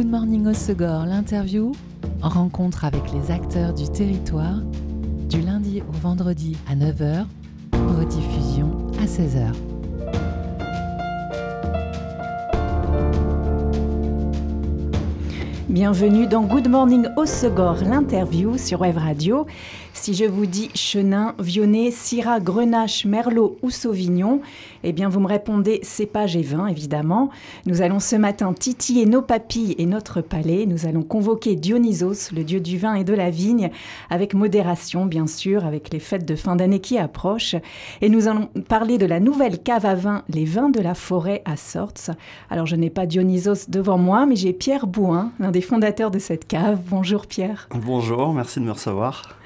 Good Morning Osegor, l'interview, en rencontre avec les acteurs du territoire, du lundi au vendredi à 9h, rediffusion à 16h. Bienvenue dans Good Morning Osegor, l'interview sur Web Radio. Si je vous dis Chenin, Vionnet, Syrah, Grenache, Merlot ou Sauvignon, eh bien vous me répondez cépage et vin, évidemment. Nous allons ce matin titiller nos papilles et notre palais. Nous allons convoquer Dionysos, le dieu du vin et de la vigne, avec modération, bien sûr, avec les fêtes de fin d'année qui approchent. Et nous allons parler de la nouvelle cave à vin, les vins de la forêt à Sorts. Alors je n'ai pas Dionysos devant moi, mais j'ai Pierre Bouin, l'un des fondateurs de cette cave. Bonjour Pierre. Bonjour, merci de me recevoir.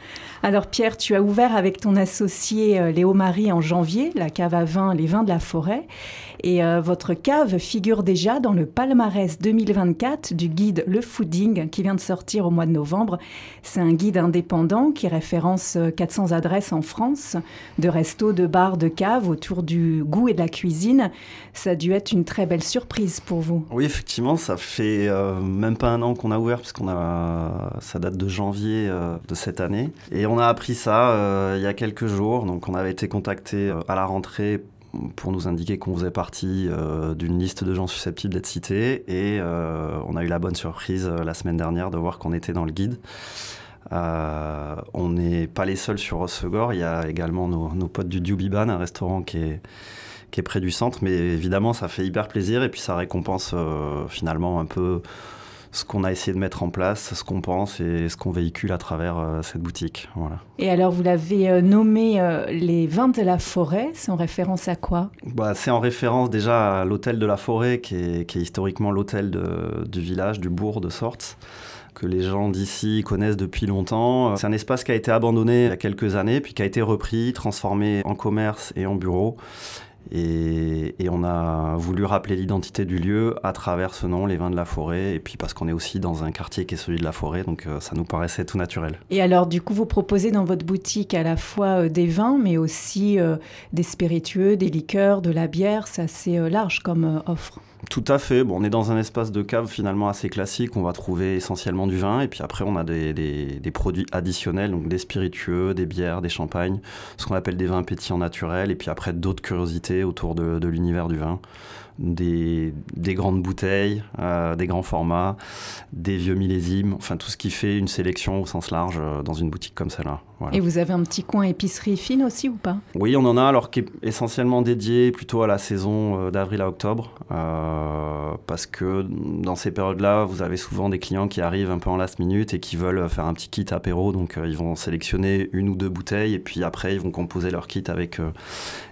Alors Pierre, tu as ouvert avec ton associé euh, Léo Marie en janvier la cave à vin Les Vins de la Forêt. Et euh, votre cave figure déjà dans le palmarès 2024 du guide Le Fooding qui vient de sortir au mois de novembre. C'est un guide indépendant qui référence 400 euh, adresses en France de restos, de bars, de caves autour du goût et de la cuisine. Ça a dû être une très belle surprise pour vous. Oui, effectivement, ça fait même pas un an qu'on a ouvert puisqu'on a ça date de janvier de cette année et a appris ça euh, il y a quelques jours. Donc, on avait été contacté euh, à la rentrée pour nous indiquer qu'on faisait partie euh, d'une liste de gens susceptibles d'être cités. Et on a eu la bonne surprise la semaine dernière de voir qu'on était dans le guide. on n'est pas les seuls sur Rossegor. Il y a également nos, potes du Dubiban, un restaurant qui est, qui est près du centre. Mais évidemment, ça fait hyper plaisir et puis ça récompense finalement un peu ce qu'on a essayé de mettre en place, ce qu'on pense et ce qu'on véhicule à travers euh, cette boutique. Voilà. Et alors, vous l'avez euh, nommé euh, les vins de la forêt, c'est en référence à quoi? Bah, C'est en référence déjà à l'hôtel de la forêt, qui est, qui est historiquement l'hôtel du village, du bourg de Sortes que les gens d'ici connaissent depuis longtemps. C'est un espace qui a été abandonné il y a quelques années, puis qui a été repris, transformé en commerce et en bureau. Et, on a voulu rappeler l'identité du lieu à travers ce nom, les vins de la forêt, et puis parce qu'on est aussi dans un quartier qui est celui de la forêt, donc euh, ça nous paraissait tout naturel. Et alors, du coup, vous proposez dans votre boutique à la fois euh, des vins, mais aussi euh, des spiritueux, des liqueurs, de la bière, c'est assez large comme offre. Tout à fait. Bon, on est dans un espace de cave finalement assez classique. On va trouver essentiellement du vin et puis après on a des, des, produits additionnels, donc des spiritueux, des bières, des champagnes, ce qu'on appelle des vins pétillants naturels et puis après d'autres curiosités autour de, de l'univers du vin des, des grandes bouteilles, euh, des grands formats, des vieux millésimes, enfin tout ce qui fait une sélection au sens large euh, dans une boutique comme celle-là. Et vous avez un petit coin épicerie fine aussi ou pas? Oui, on en a, alors qui est essentiellement dédié plutôt à la saison euh, d'avril à octobre, parce que dans ces périodes-là, vous avez souvent des clients qui arrivent un peu en last minute et qui veulent faire un petit kit apéro, donc ils vont sélectionner une ou deux bouteilles et puis après ils vont composer leur kit avec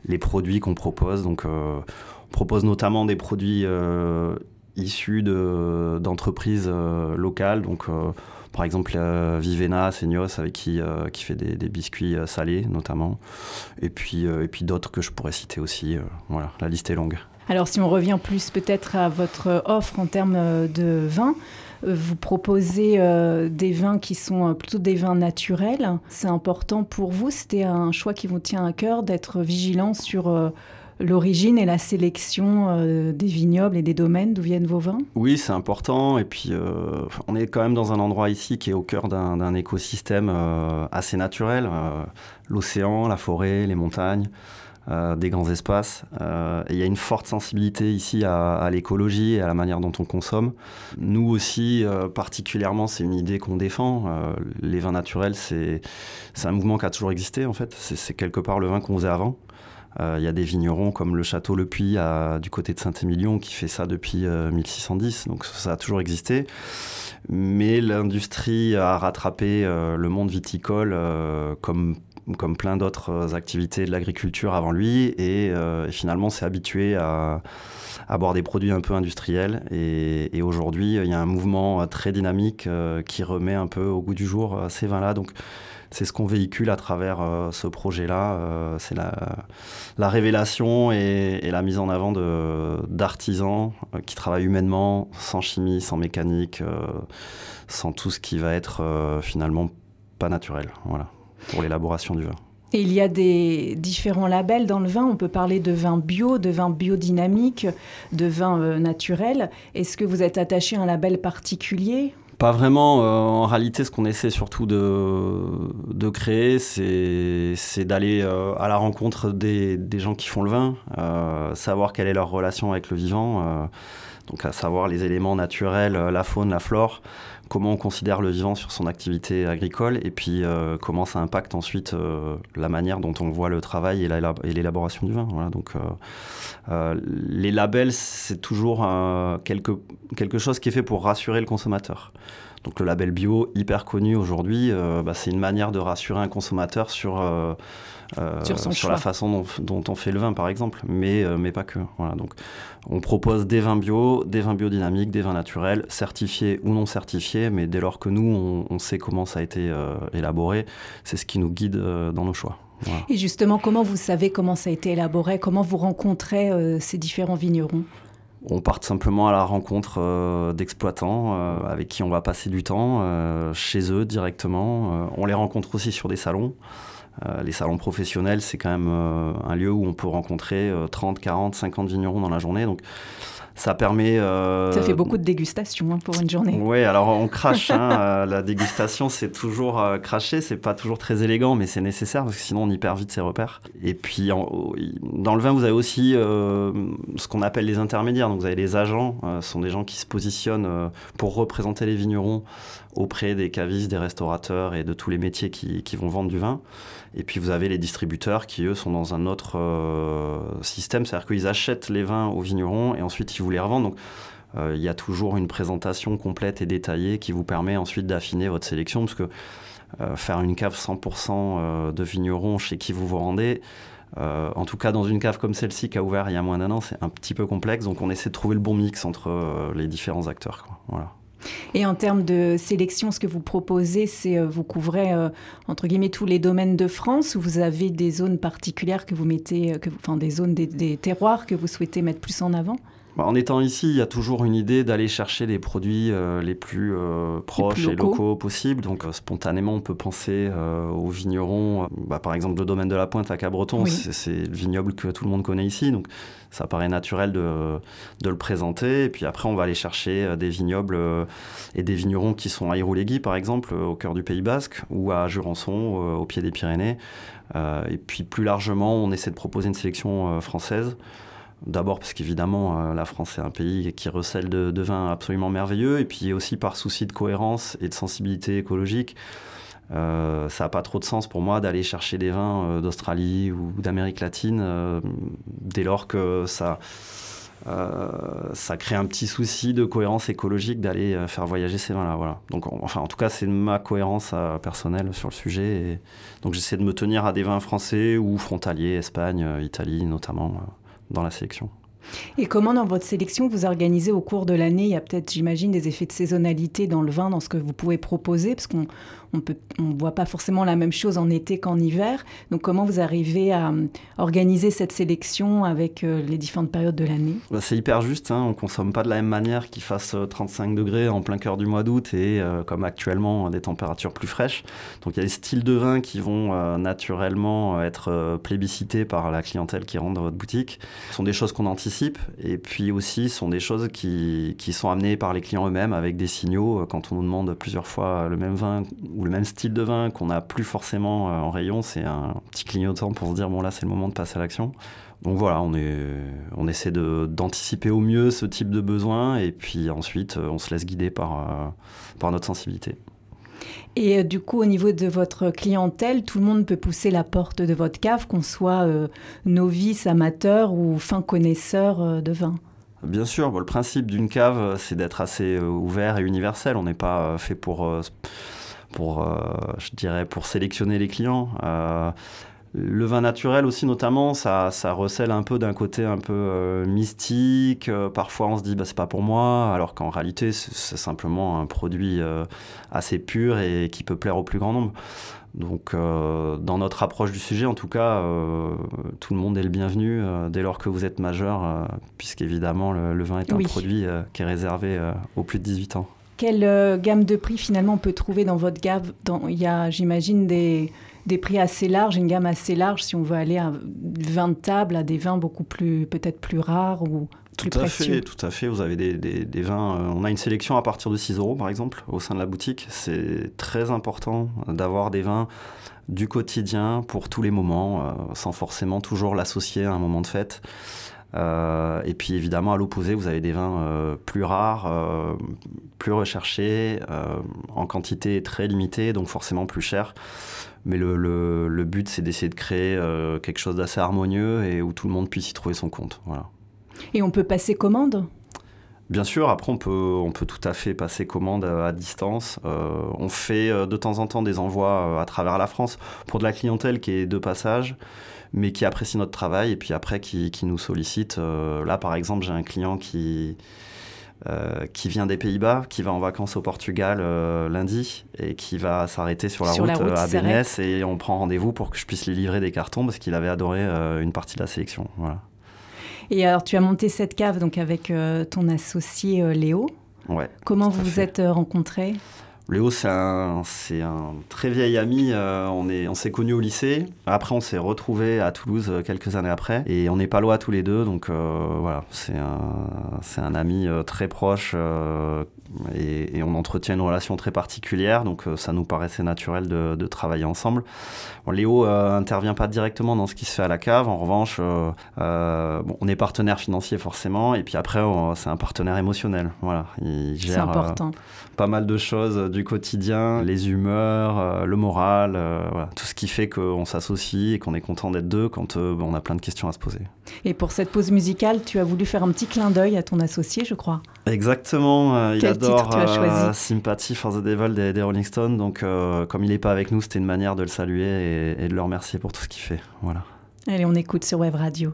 les produits qu'on propose. Donc propose notamment des produits euh, issus d'entreprises euh, locales. Donc, euh, par exemple, Vivena, Seignos, avec qui, qui fait des, biscuits salés notamment. Et puis, et puis d'autres que je pourrais citer aussi. voilà, la liste est longue. Alors, si on revient plus peut-être à votre offre en termes de vin, vous proposez des vins qui sont plutôt des vins naturels. C'est important pour vous? C'était un choix qui vous tient à cœur d'être vigilant sur l'origine et la sélection euh, des vignobles et des domaines d'où viennent vos vins? Oui, c'est important. Et puis, euh, on est quand même dans un endroit ici qui est au cœur d'un écosystème euh, assez naturel. L'océan, la forêt, les montagnes. des grands espaces. il y a une forte sensibilité ici à, l'écologie et à la manière dont on consomme. Nous aussi, particulièrement, c'est une idée qu'on défend. les vins naturels, c'est un mouvement qui a toujours existé, en fait. C'est quelque part le vin qu'on faisait avant. Euh, il y a des vignerons comme le château Le Puy du côté de Saint-Émilion qui fait ça depuis 1610, euh, donc ça a toujours existé. Mais l'industrie a rattrapé euh, le monde viticole comme comme plein d'autres activités de l'agriculture avant lui, et, finalement s'est habitué à, à, boire des produits un peu industriels. Et, et aujourd'hui, il y a un mouvement très dynamique qui remet un peu au goût du jour ces vins-là. Donc c'est ce qu'on véhicule à travers euh, ce projet-là. Euh, c'est la, la, révélation et, la mise en avant d'artisans euh, qui travaillent humainement, sans chimie, sans mécanique, sans tout ce qui va être finalement pas naturel. Voilà, pour l'élaboration du vin. Et il y a des différents labels dans le vin. On peut parler de vin bio, de vin biodynamique, de vin naturel. Est-ce que vous êtes attaché à un label particulier? Pas vraiment. Euh, en réalité, ce qu'on essaie surtout de, créer, c'est d'aller euh, à la rencontre des, gens qui font le vin, savoir quelle est leur relation avec le vivant, donc à savoir les éléments naturels, la faune, la flore, comment on considère le vivant sur son activité agricole et puis euh, comment ça impacte ensuite euh, la manière dont on voit le travail et l'élaboration du vin. Donc euh, les labels, c'est toujours quelque, quelque chose qui est fait pour rassurer le consommateur. Donc le label bio, hyper connu aujourd'hui, bah, c'est une manière de rassurer un consommateur sur euh, sur, la façon dont, on fait le vin, par exemple, mais, euh, mais pas que. Voilà, donc, on propose des vins bio, des vins biodynamiques, des vins naturels, certifiés ou non certifiés, mais dès lors que nous, on, sait comment ça a été euh, élaboré, c'est ce qui nous guide dans nos choix. Et justement, comment vous savez comment ça a été élaboré? Comment vous rencontrez ces différents vignerons? On part simplement à la rencontre d'exploitants avec qui on va passer du temps, chez eux directement. on les rencontre aussi sur des salons. Euh, les salons professionnels, c'est quand même euh, un lieu où on peut rencontrer 30, 40, 50 vignerons dans la journée. Donc, ça permet. Euh, ça fait beaucoup de dégustation hein, pour une journée. Oui, alors on crache. Hein, la dégustation, c'est toujours euh, cracher. C'est pas toujours très élégant, mais c'est nécessaire parce que sinon on y perd vite ses repères. Et puis dans le vin, vous avez aussi ce qu'on appelle les intermédiaires. Donc vous avez les agents. ce sont des gens qui se positionnent pour représenter les vignerons auprès des cavistes, des restaurateurs et de tous les métiers qui, qui vont vendre du vin. Et puis vous avez les distributeurs qui, eux, sont dans un autre euh, système, c'est-à-dire qu'ils achètent les vins aux vignerons et ensuite ils vous les revendent. Donc euh, il y a toujours une présentation complète et détaillée qui vous permet ensuite d'affiner votre sélection, parce que euh, faire une cave 100% de vignerons chez qui vous vous rendez, en tout cas, dans une cave comme celle-ci qui a ouvert il y a moins d'un an, c'est un petit peu complexe. Donc, on essaie de trouver le bon mix entre les différents acteurs. Et en termes de sélection, ce que vous proposez, c'est euh, vous couvrez euh, entre guillemets tous les domaines de France ou vous avez des zones particulières que vous mettez, euh, enfin des zones, des terroirs que vous souhaitez mettre plus en avant? En étant ici, il y a toujours une idée d'aller chercher les produits euh, les plus euh, proches et locaux possibles. Donc euh, spontanément, on peut penser aux vignerons. Bah, par exemple, le domaine de la Pointe à Cabreton, c'est le vignoble que tout le monde connaît ici. Donc ça paraît naturel de, de, le présenter. Et puis après, on va aller chercher des vignobles et des vignerons qui sont à Irouléguy, par exemple, au cœur du Pays Basque, ou à Jurançon, au pied des Pyrénées. et puis plus largement, on essaie de proposer une sélection française. D'abord parce qu'évidemment, euh, la France est un pays qui recèle de, vins absolument merveilleux, et puis aussi par souci de cohérence et de sensibilité écologique. Euh, ça n'a pas trop de sens pour moi d'aller chercher des vins euh, d'Australie ou d'Amérique latine dès lors que ça, ça crée un petit souci de cohérence écologique d'aller faire voyager ces vins-là. Voilà. Donc, enfin, en tout cas, c'est ma cohérence personnelle sur le sujet. Et donc, j'essaie de me tenir à des vins français ou frontaliers, Espagne, Italie notamment dans la sélection. Et comment dans votre sélection vous organisez au cours de l'année Il y a peut-être, j'imagine, des effets de saisonnalité dans le vin, dans ce que vous pouvez proposer, parce qu'on on ne voit pas forcément la même chose en été qu'en hiver. Donc comment vous arrivez à euh, organiser cette sélection avec euh, les différentes périodes de l'année? Bah, C'est hyper juste, hein. on ne consomme pas de la même manière qu'il fasse 35 euh, degrés en plein cœur du mois d'août et comme actuellement des températures plus fraîches. Donc il y a des styles de vin qui vont naturellement être plébiscités par la clientèle qui rentre dans votre boutique. Ce sont des choses qu'on anticipe et puis aussi ce sont des choses qui, qui sont amenées par les clients eux-mêmes avec des signaux quand on nous demande plusieurs fois le même vin le même style de vin qu'on n'a plus forcément euh, en rayon, c'est un petit clignotant pour se dire bon là c'est le moment de passer à l'action. Donc voilà, on, est, on essaie d'anticiper au mieux ce type de besoin et puis ensuite euh, on se laisse guider par, euh, par notre sensibilité. Et du coup, au niveau de votre clientèle, tout le monde peut pousser la porte de votre cave, qu'on soit novice, amateur ou fin connaisseur de vin? Bien sûr, le principe d'une cave, c'est d'être assez ouvert et universel. On n'est pas fait pour pour, euh, je dirais, pour sélectionner les clients. Euh, le vin naturel aussi, notamment, ça, ça recèle un peu d'un côté un peu euh, mystique. parfois, on se dit, bah, c'est pas pour moi, alors qu'en réalité, c'est simplement un produit assez pur et qui peut plaire au plus grand nombre. Donc, dans notre approche du sujet, en tout cas, tout le monde est le bienvenu dès lors que vous êtes majeur, puisqu'évidemment, le, le, vin est un produit qui est réservé aux plus de 18 ans. Quelle gamme de prix finalement on peut trouver dans votre gamme? Il y a, j'imagine, des, des prix assez larges, une gamme assez large si on veut aller à 20 de table, à des vins beaucoup plus, peut-être plus rares ou tout à fait, tout à fait. Vous avez des, des, vins. Euh, on a une sélection à partir de 6 euros, par exemple, au sein de la boutique. C'est très important d'avoir des vins du quotidien pour tous les moments, euh, sans forcément toujours l'associer à un moment de fête. Euh, et puis évidemment, à l'opposé, vous avez des vins plus rares, plus recherchés, en quantité très limitée, donc forcément plus chers. Mais le, le, le but, c'est d'essayer de créer quelque chose d'assez harmonieux et où tout le monde puisse y trouver son compte. Voilà. Et on peut passer commande? Bien sûr, après on peut, on peut tout à fait passer commande à, distance. Euh, on fait euh, de temps en temps des envois euh, à travers la France pour de la clientèle qui est de passage, mais qui apprécie notre travail et puis après qui, qui nous sollicite. là par exemple, j'ai un client qui, qui vient des Pays-Bas, qui va en vacances au Portugal lundi et qui va s'arrêter sur la route, à Bénès et on prend rendez-vous pour que je puisse lui livrer des cartons parce qu'il avait adoré une partie de la sélection. Voilà. Et alors, tu as monté cette cave donc avec euh, ton associé euh, Léo. Ouais. Comment vous vous êtes euh, rencontrés? Léo, c'est un, un, très vieil ami. on est, on s'est connus au lycée. Après, on s'est retrouvés à Toulouse quelques années après. Et on est pas loin tous les deux. Donc voilà, c'est un, un, ami très proche et, on entretient une relation très particulière, donc euh, ça nous paraissait naturel de, travailler ensemble. Léo euh, intervient pas directement dans ce qui se fait à la cave, en revanche, euh, bon, on est partenaire financier forcément, et puis après, c'est un partenaire émotionnel. Voilà, il gère pas mal de choses du quotidien, les humeurs, le moral, voilà, tout ce qui fait qu'on s'associe et qu'on est content d'être deux quand on a plein de questions à se poser. Et pour cette pause musicale, tu as voulu faire un petit clin d'œil à ton associé, je crois. Exactement, il adore euh, Sympathy for the Devil des, Rolling Stones. Donc, euh, comme il n'est pas avec nous, c'était une manière de le saluer et, de le remercier pour tout ce qu'il fait. Voilà. Allez, on écoute sur Web Radio.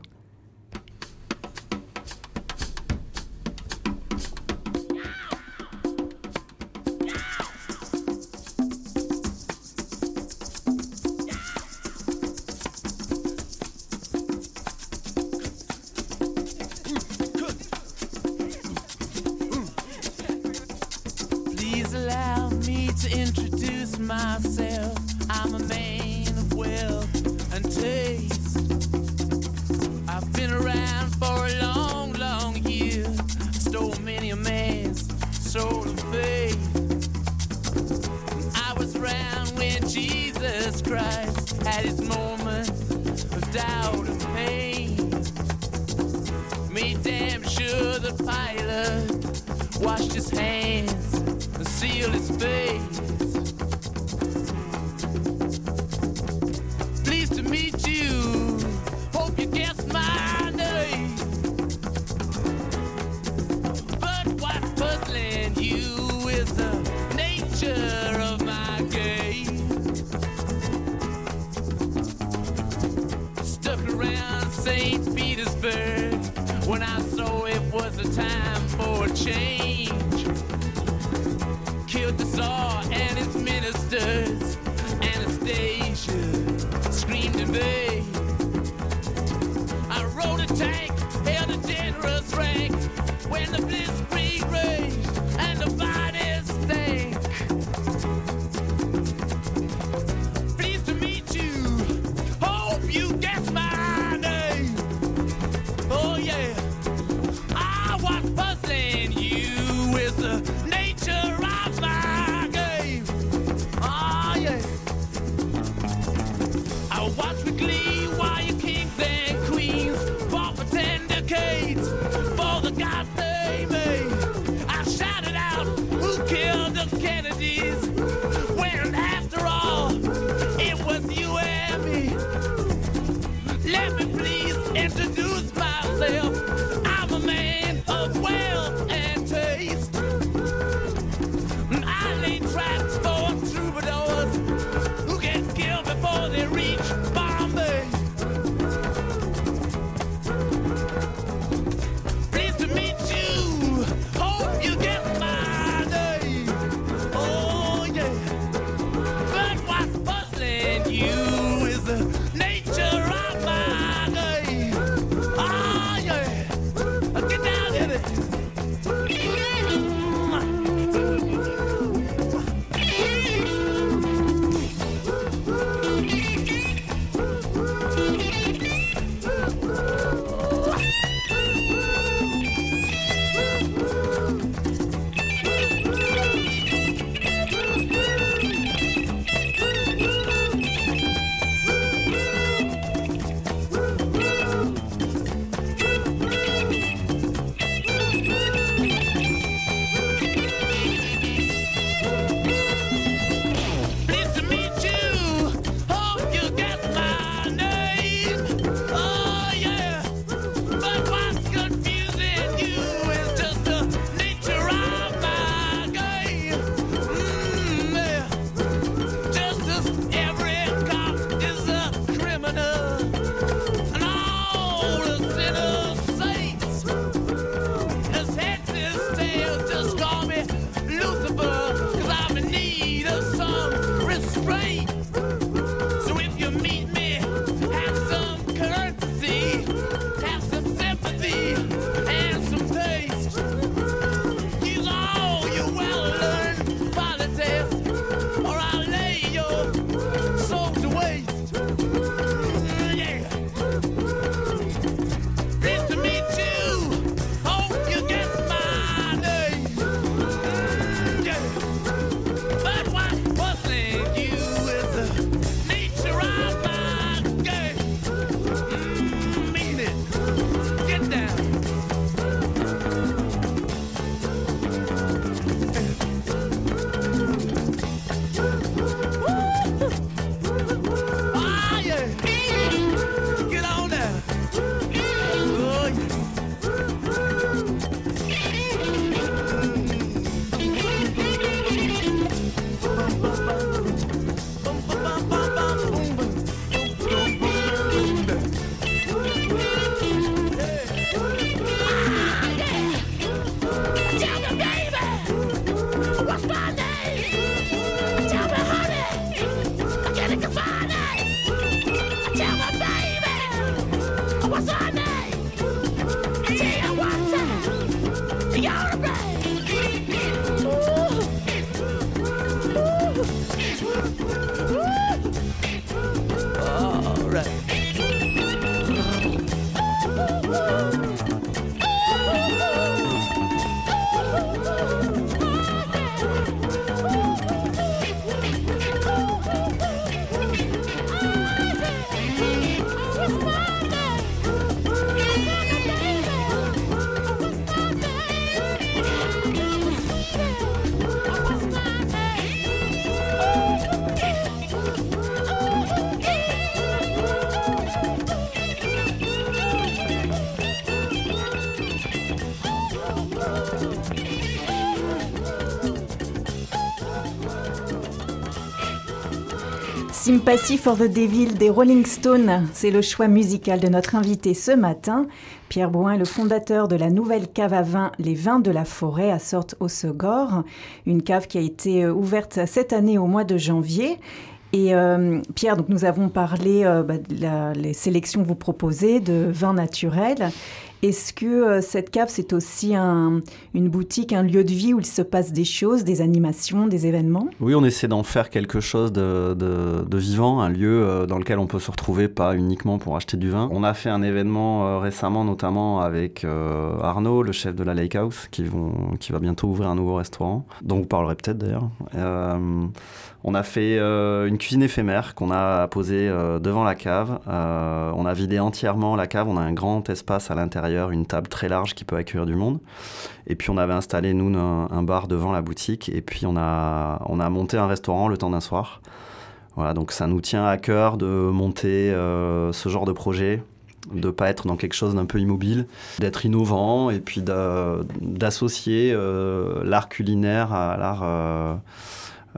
Sympathy for the Devil des Rolling Stones, c'est le choix musical de notre invité ce matin. Pierre Brouin est le fondateur de la nouvelle cave à vin Les Vins de la Forêt à Sorte au Segor, une cave qui a été euh, ouverte cette année au mois de janvier. Et euh, Pierre, donc nous avons parlé euh, bah, les sélections que vous proposez de vins naturels. Est-ce que euh, cette cave, c'est aussi une boutique, un lieu de vie où il se passe des choses, des animations, des événements? Oui, on essaie d'en faire quelque chose de, vivant, un lieu euh, dans lequel on peut se retrouver, pas uniquement pour acheter du vin. On a fait un événement euh, récemment, notamment avec Arnaud, le chef de la Lake House, qui, va bientôt ouvrir un nouveau restaurant, dont vous parlerez peut-être d'ailleurs. On a fait une cuisine éphémère qu'on a posée devant la cave. on a vidé entièrement la cave. On a un grand espace à l'intérieur une table très large qui peut accueillir du monde. Et puis on avait installé, nous, un, bar devant la boutique. Et puis on a, on a monté un restaurant le temps d'un soir. Voilà, donc ça nous tient à cœur de monter euh, ce genre de projet, de pas être dans quelque chose d'un peu immobile, d'être innovant et puis d'associer euh, l'art culinaire à l'art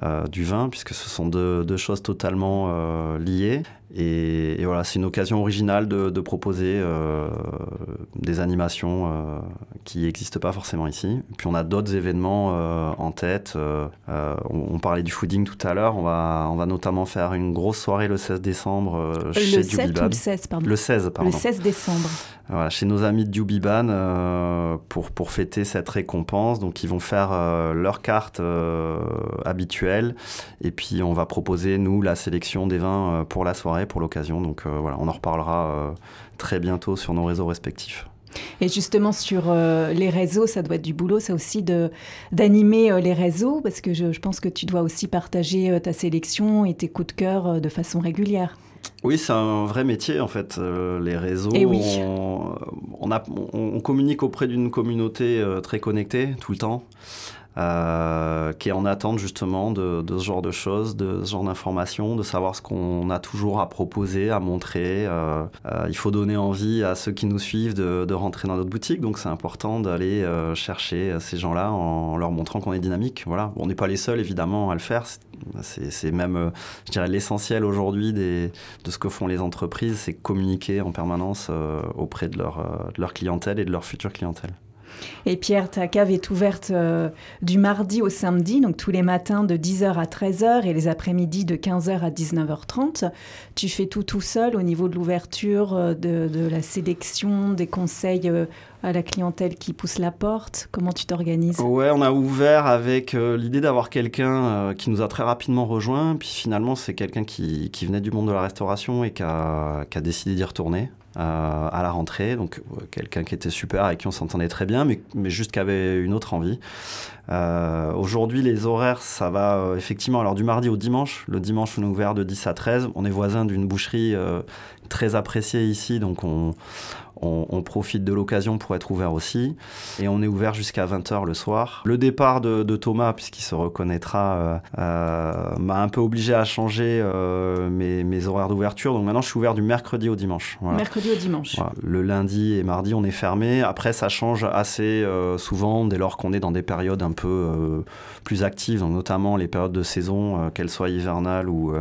euh, du vin, puisque ce sont deux choses totalement liées. Et, voilà, c'est une occasion originale de, proposer euh, des animations euh, qui n'existent pas forcément ici. puis on a d'autres événements euh, en tête. On, parlait du fooding tout à l'heure. On va, on va notamment faire une grosse soirée le 16 décembre chez le 7 ou le 16, pardon. Le 16, pardon. Le 16 décembre. Chez nos amis de Dubiban pour, pour fêter cette récompense. Donc ils vont faire leur carte habituelle et puis on va proposer, nous, la sélection des vins pour la soirée pour l'occasion. Donc euh, voilà, on en reparlera euh, très bientôt sur nos réseaux respectifs. Et justement sur euh, les réseaux, ça doit être du boulot, ça aussi d'animer les réseaux, parce que je, pense que tu dois aussi partager ta sélection et tes coups de cœur de façon régulière. Oui, c'est un vrai métier en fait. les réseaux, eh on, a, on, communique auprès d'une communauté très connectée tout le temps. Euh, qui est en attente justement de, ce genre de choses, de ce genre d'informations, de savoir ce qu'on a toujours à proposer, à montrer. Euh, euh, il faut donner envie à ceux qui nous suivent de, rentrer dans notre boutique, donc c'est important d'aller chercher ces gens-là en leur montrant qu'on est dynamique. Voilà, on n'est pas les seuls évidemment à le faire. C'est même, je dirais, l'essentiel aujourd'hui de ce que font les entreprises, c'est communiquer en permanence auprès de leur clientèle et de leur future clientèle. Et Pierre, ta cave est ouverte euh, du mardi au samedi, donc tous les matins de 10h à 13h et les après-midi de 15h à 19h30. Tu fais tout tout seul au niveau de l'ouverture, euh, de, la sélection, des conseils euh, à la clientèle qui pousse la porte Comment tu t'organises? Ouais, on a ouvert avec l'idée d'avoir quelqu'un qui nous a très rapidement rejoint. Puis finalement, c'est quelqu'un qui, venait du monde de la restauration et qui a décidé d'y retourner. Euh, à la rentrée. Donc euh, quelqu'un qui était super, avec qui on s'entendait très bien, mais, juste qui avait une autre envie. Euh, aujourd'hui, les horaires, ça va effectivement alors du mardi au dimanche. Le dimanche, on est ouvert de 10 à 13. On est voisin d'une boucherie très appréciée ici, donc on, on, profite de l'occasion pour être ouvert aussi. Et on est ouvert jusqu'à 20h le soir. Le départ de, Thomas, puisqu'il se reconnaîtra, euh, euh, m'a un peu obligé à changer euh, mes, horaires d'ouverture. Donc maintenant, je suis ouvert du mercredi au dimanche. Mercredi au dimanche. Le lundi et mardi, on est fermé. Après, ça change assez souvent dès lors qu'on est dans des périodes un peu plus actives, donc notamment les périodes de saison, qu'elles soient hivernales ou,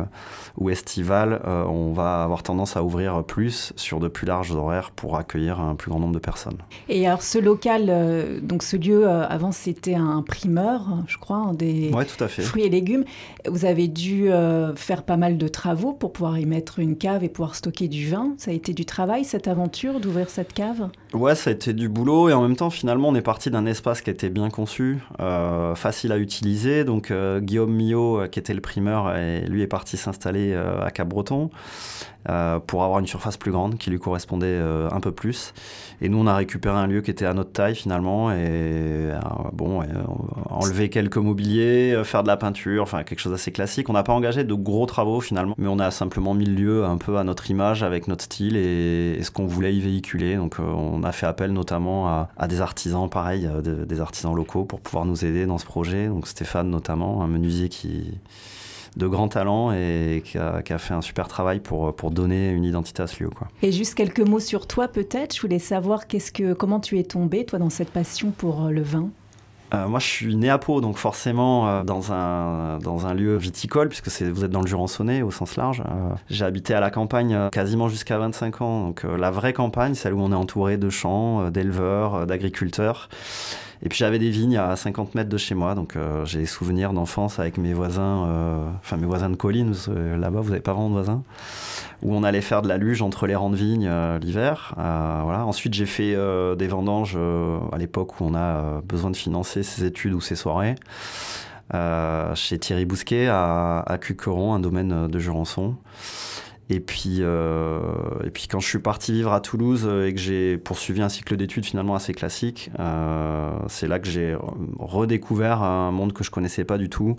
ou estivales. on va avoir tendance à ouvrir plus sur de plus larges horaires pour accueillir accueillir un plus grand nombre de personnes. Et alors ce local, euh, donc ce lieu, euh, avant c'était un primeur, je crois, des tout à fait. fruits et légumes. Vous avez dû euh, faire pas mal de travaux pour pouvoir y mettre une cave et pouvoir stocker du vin. Ça a été du travail cette aventure d'ouvrir cette cave? Ouais, ça a été du boulot et en même temps finalement on est parti d'un espace qui était bien conçu, facile à utiliser. Donc Guillaume Millot, qui était le primeur, lui est parti s'installer à Cap-Breton. Euh, pour avoir une surface plus grande qui lui correspondait euh, un peu plus. Et nous, on a récupéré un lieu qui était à notre taille finalement, et euh, bon, enlever quelques mobiliers, faire de la peinture, enfin quelque chose d'assez classique. On n'a pas engagé de gros travaux finalement, mais on a simplement mis le lieu un peu à notre image, avec notre style et, ce qu'on voulait y véhiculer. Donc on a fait appel notamment à, des artisans, pareil, des artisans locaux pour pouvoir nous aider dans ce projet. Donc Stéphane notamment, un menuisier qui de grand talent et qui a, fait un super travail pour, pour donner une identité à ce lieu. Quoi. Et juste quelques mots sur toi peut-être. Je voulais savoir qu'est-ce que, comment tu es tombé, toi, dans cette passion pour euh, le vin? Euh, moi, je suis né à Pau, donc forcément euh, dans, un, dans un lieu viticole, puisque vous êtes dans le Jurançonnais au sens large. Euh, j'ai habité à la campagne quasiment jusqu'à 25 ans, donc la vraie campagne, celle où on est entouré de champs, d'éleveurs, d'agriculteurs. Et puis j'avais des vignes à 50 mètres de chez moi, donc j'ai des souvenirs d'enfance avec mes voisins, enfin mes voisins de collines, là-bas vous n'avez pas vraiment de voisins où on allait faire de la luge entre les rangs de vignes euh, l'hiver. Euh, voilà. Ensuite, j'ai fait euh, des vendanges à l'époque où on a besoin de financer ses études ou ses soirées. chez Thierry Bousquet à, à Cuqueron, un domaine de Jurançon. Et puis, euh, et puis quand je suis parti vivre à Toulouse euh, et que j'ai poursuivi un cycle d'études finalement assez classique, euh, c'est là que j'ai redécouvert un monde que je connaissais pas du tout.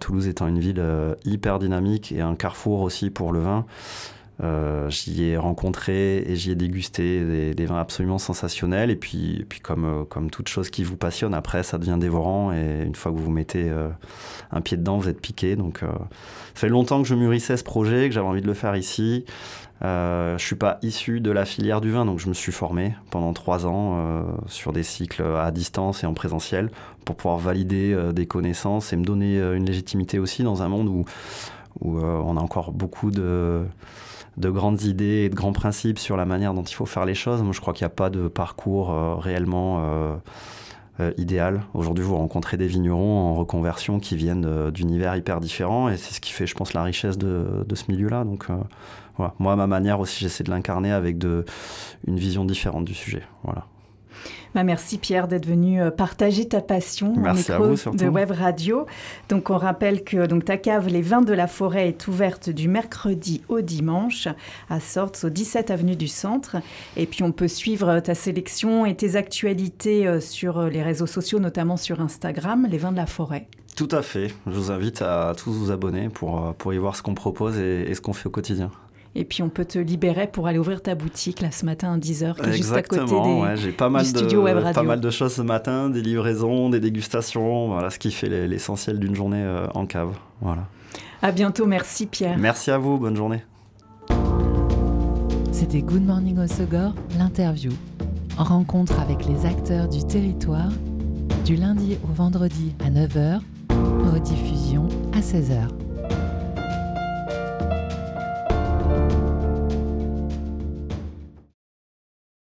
Toulouse étant une ville hyper dynamique et un carrefour aussi pour le vin. Euh, j'y ai rencontré et j'y ai dégusté des, vins absolument sensationnels. Et puis, puis comme, euh, comme toute chose qui vous passionne, après, ça devient dévorant. Et une fois que vous mettez euh, un pied dedans, vous êtes piqué. Donc, ça fait longtemps que je mûrissais ce projet, que j'avais envie de le faire ici. je ne suis pas issu de la filière du vin, donc je me suis formé pendant trois ans sur des cycles à distance et en présentiel pour pouvoir valider des connaissances et me donner une légitimité aussi dans un monde où, où on a encore beaucoup de de grandes idées et de grands principes sur la manière dont il faut faire les choses. Moi, je crois qu'il n'y a pas de parcours euh, réellement euh, euh, idéal. Aujourd'hui, vous rencontrez des vignerons en reconversion qui viennent d'univers hyper différents et c'est ce qui fait, je pense, la richesse de, ce milieu-là. Donc. Moi, à ma manière aussi, j'essaie de l'incarner avec une vision différente du sujet. Voilà. Bah, merci Pierre d'être venu euh, partager ta passion merci de Web Radio. Donc on rappelle que donc, ta cave Les Vins de la Forêt est ouverte du mercredi au dimanche à Sortes au 17 avenue du Centre. Et puis on peut suivre ta sélection et tes actualités euh, sur euh, les réseaux sociaux, notamment sur Instagram, Les Vins de la Forêt. Tout à fait. Je vous invite à tous vous abonner pour, pour y voir ce qu'on propose et ce qu'on fait au quotidien. Et puis on peut te libérer pour aller ouvrir ta boutique là ce matin à 10h, qui est juste à côté des, j'ai pas mal de, Web Radio. Pas mal de choses ce matin, des livraisons, des dégustations, voilà ce qui fait l'essentiel d'une journée euh, en cave. Voilà. À bientôt, merci Pierre. Merci à vous, bonne journée. C'était Good Morning au Segor, l'interview. En rencontre avec les acteurs du territoire, du lundi au vendredi à 9h, rediffusion à 16h.